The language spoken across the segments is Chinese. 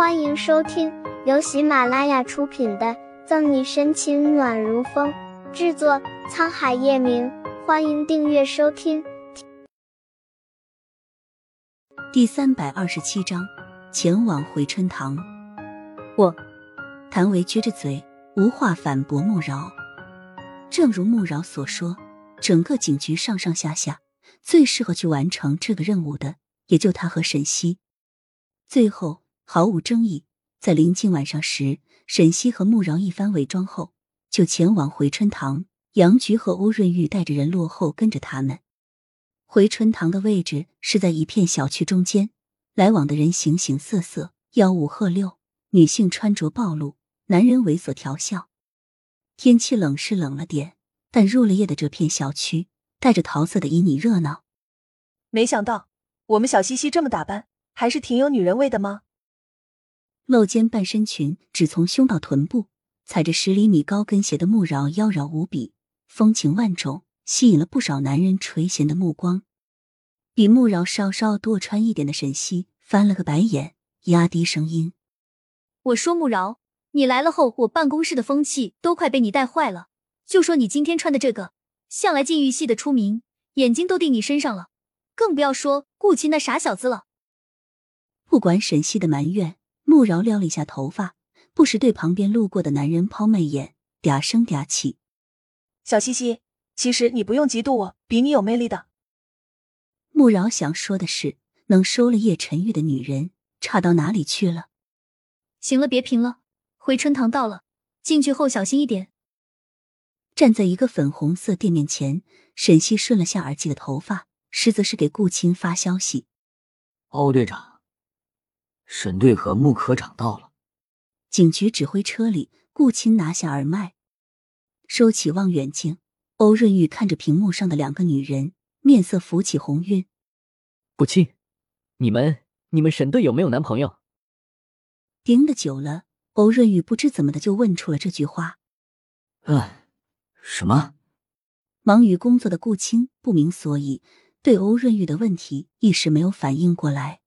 欢迎收听由喜马拉雅出品的《赠你深情暖如风》，制作沧海夜明。欢迎订阅收听。第三百二十七章，前往回春堂。我，谭维撅着嘴，无话反驳穆饶。正如穆饶所说，整个警局上上下下，最适合去完成这个任务的，也就他和沈西。最后。毫无争议，在临近晚上时，沈西和穆饶一番伪装后，就前往回春堂。杨菊和欧润玉带着人落后跟着他们。回春堂的位置是在一片小区中间，来往的人形形色色，吆五喝六，女性穿着暴露，男人猥琐调笑。天气冷是冷了点，但入了夜的这片小区，带着桃色的旖旎热闹。没想到我们小西西这么打扮，还是挺有女人味的吗？露肩半身裙只从胸到臀部，踩着十厘米高跟鞋的穆饶妖娆无比，风情万种，吸引了不少男人垂涎的目光。比穆饶稍稍多穿一点的沈西翻了个白眼，压低声音：“我说穆饶，你来了后，我办公室的风气都快被你带坏了。就说你今天穿的这个，向来禁欲系的出名，眼睛都定你身上了，更不要说顾青那傻小子了。”不管沈西的埋怨。穆饶撩了一下头发，不时对旁边路过的男人抛媚眼，嗲声嗲气：“小西西，其实你不用嫉妒我，比你有魅力的。”穆饶想说的是，能收了叶晨玉的女人差到哪里去了？行了，别贫了，回春堂到了，进去后小心一点。站在一个粉红色店面前，沈西顺了下耳际的头发，实则是给顾青发消息：“欧队长。”沈队和穆科长到了。警局指挥车里，顾青拿下耳麦，收起望远镜。欧润玉看着屏幕上的两个女人，面色浮起红晕。顾青，你们你们沈队有没有男朋友？盯的久了，欧润玉不知怎么的就问出了这句话。嗯，什么？忙于工作的顾青不明所以，对欧润玉的问题一时没有反应过来。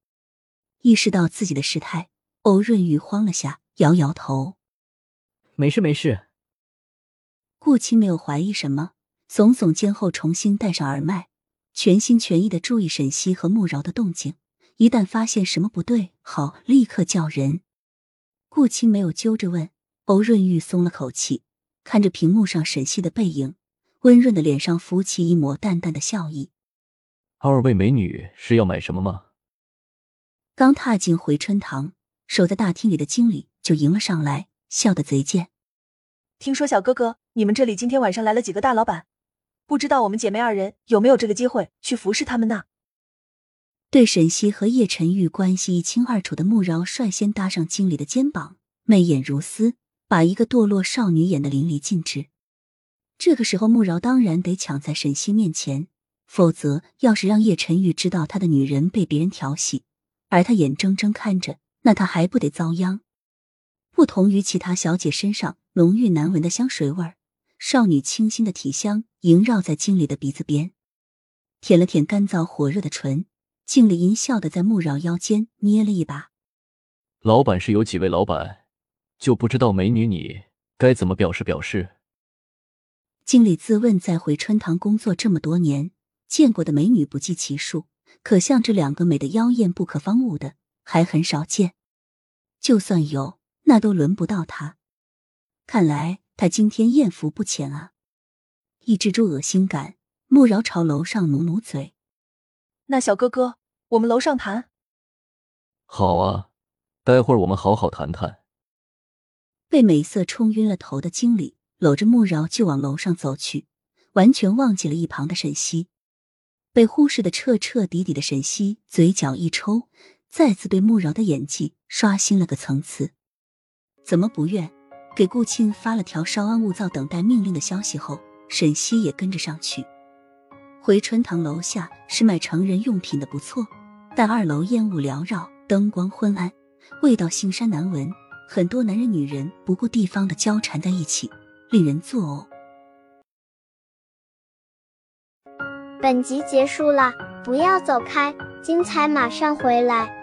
意识到自己的失态，欧润玉慌了下，摇摇头：“没事，没事。”顾青没有怀疑什么，耸耸肩后重新戴上耳麦，全心全意的注意沈西和穆饶的动静。一旦发现什么不对，好立刻叫人。顾青没有揪着问，欧润玉松了口气，看着屏幕上沈西的背影，温润的脸上浮起一抹淡淡的笑意：“二位美女是要买什么吗？”刚踏进回春堂，守在大厅里的经理就迎了上来，笑得贼贱。听说小哥哥，你们这里今天晚上来了几个大老板，不知道我们姐妹二人有没有这个机会去服侍他们呢？对沈西和叶晨玉关系一清二楚的穆饶率先搭上经理的肩膀，媚眼如丝，把一个堕落少女演得淋漓尽致。这个时候，穆饶当然得抢在沈西面前，否则要是让叶晨玉知道他的女人被别人调戏。而他眼睁睁看着，那他还不得遭殃？不同于其他小姐身上浓郁难闻的香水味儿，少女清新的体香萦绕在经理的鼻子边，舔了舔干燥火热的唇，经理阴笑的在穆饶腰间捏了一把。老板是有几位老板，就不知道美女你该怎么表示表示？经理自问，在回春堂工作这么多年，见过的美女不计其数。可像这两个美的妖艳不可方物的，还很少见。就算有，那都轮不到他。看来他今天艳福不浅啊！抑制住恶心感，穆饶朝楼上努努嘴。那小哥哥，我们楼上谈。好啊，待会儿我们好好谈谈。被美色冲晕了头的经理搂着穆饶就往楼上走去，完全忘记了一旁的沈西。被忽视的彻彻底底的沈西嘴角一抽，再次对穆饶的演技刷新了个层次。怎么不愿？给顾庆发了条稍安勿躁、等待命令的消息后，沈西也跟着上去。回春堂楼下是卖成人用品的，不错，但二楼烟雾缭绕，灯光昏暗，味道腥膻难闻，很多男人女人不顾地方的交缠在一起，令人作呕。本集结束了，不要走开，精彩马上回来。